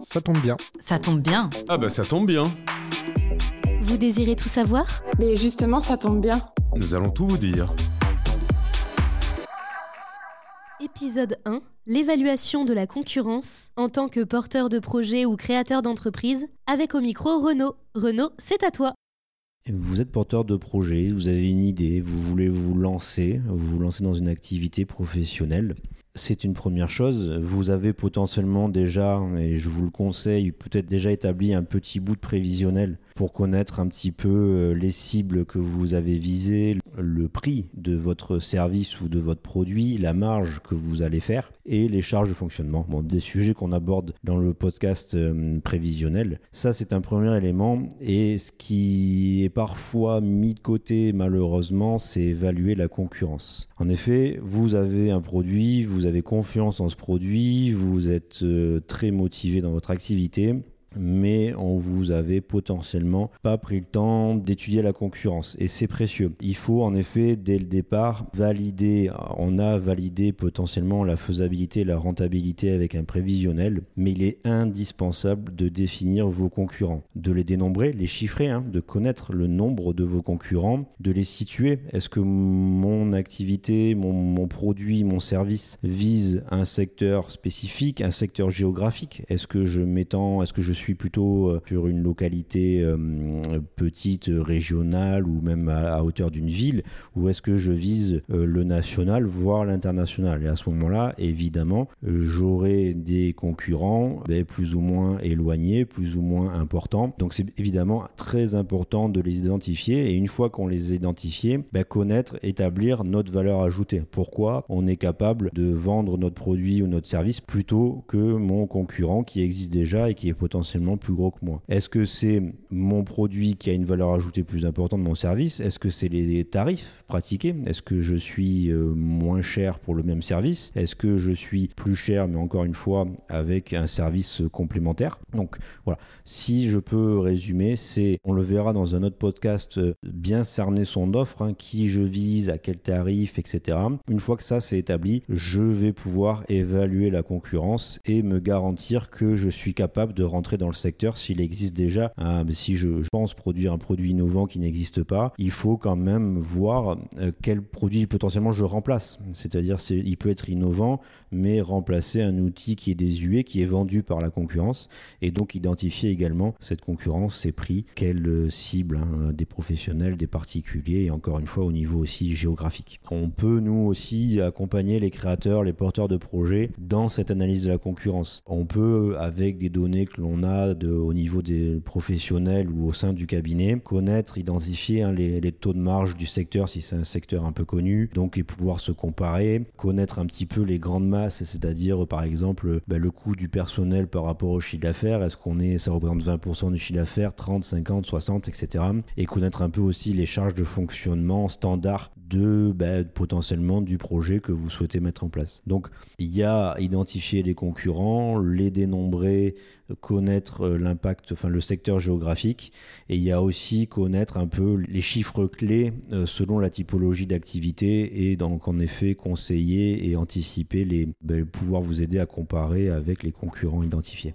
Ça tombe bien. Ça tombe bien. Ah bah ça tombe bien. Vous désirez tout savoir? Mais justement, ça tombe bien. Nous allons tout vous dire. Épisode 1 L'évaluation de la concurrence en tant que porteur de projet ou créateur d'entreprise, avec au micro Renaud. Renaud, c'est à toi. Vous êtes porteur de projet, vous avez une idée, vous voulez vous lancer, vous vous lancez dans une activité professionnelle. C'est une première chose. Vous avez potentiellement déjà, et je vous le conseille, peut-être déjà établi un petit bout de prévisionnel pour connaître un petit peu euh, les cibles que vous avez visées, le prix de votre service ou de votre produit, la marge que vous allez faire et les charges de fonctionnement. Bon, des sujets qu'on aborde dans le podcast euh, prévisionnel. Ça, c'est un premier élément. Et ce qui est parfois mis de côté, malheureusement, c'est évaluer la concurrence. En effet, vous avez un produit, vous avez confiance en ce produit, vous êtes euh, très motivé dans votre activité mais on vous avait potentiellement pas pris le temps d'étudier la concurrence et c'est précieux. Il faut en effet dès le départ valider, on a validé potentiellement la faisabilité la rentabilité avec un prévisionnel, mais il est indispensable de définir vos concurrents, de les dénombrer, les chiffrer, hein, de connaître le nombre de vos concurrents, de les situer. Est-ce que mon activité, mon, mon produit, mon service vise un secteur spécifique, un secteur géographique? Est-ce que je m'étends, est-ce que je suis plutôt euh, sur une localité euh, petite, régionale ou même à, hauteur d'une ville, ou est-ce que je vise euh, le national, voire l'international Et à ce moment-là, évidemment, j'aurai des concurrents plus ou moins éloignés, plus ou moins importants. Donc c'est évidemment très important de les identifier et une fois qu'on les a identifiés, ben, connaître, établir notre valeur ajoutée. Pourquoi? On est capable de vendre notre produit ou notre service plutôt que mon concurrent qui existe déjà et qui est potentiellement plus gros que moi. Est-ce que c'est mon produit qui a une valeur ajoutée plus importante mon service? Est-ce que c'est les tarifs pratiqués? Est-ce que je suis euh, moins cher pour le même service? Est-ce que je suis plus cher, mais encore une fois, avec un service complémentaire? Donc voilà, si je peux résumer, c'est, on le verra dans un autre podcast, euh, bien cerner son offre, hein, qui je vise, à quel tarif, etc. Une fois que ça c'est établi, je vais pouvoir évaluer la concurrence et me garantir que je suis capable de rentrer dans le secteur s'il existe déjà. Si je, pense produire un produit innovant qui n'existe pas, il faut quand même voir euh, quel produit potentiellement je remplace. C'est-à-dire, il peut être innovant, mais remplacer un outil qui est désuet, qui est vendu par la concurrence, et donc identifier également cette concurrence, ses prix, quelle euh, cible hein, des professionnels, des particuliers, et encore une fois au niveau aussi géographique. On peut nous aussi accompagner les créateurs, les porteurs de projets dans cette analyse de la concurrence. On peut, avec des données que l'on a de, au niveau des professionnels ou au sein du cabinet, connaître, identifier hein, les, taux de marge du secteur si c'est un secteur un peu connu, donc et pouvoir se comparer, connaître un petit peu les grandes masses, c'est-à-dire par exemple bah, le coût du personnel par rapport au chiffre d'affaires, est-ce qu'on est, ça représente 20% du chiffre d'affaires, 30, 50, 60, etc. Et connaître un peu aussi les charges de fonctionnement standard de bah, potentiellement du projet que vous souhaitez mettre en place. Donc il y a identifier les concurrents, les dénombrer, connaître euh, l'impact, enfin le secteur géographique, et il y a aussi connaître un peu les chiffres clés euh, selon la typologie d'activité et donc en effet conseiller et anticiper les bah, pouvoir vous aider à comparer avec les concurrents identifiés.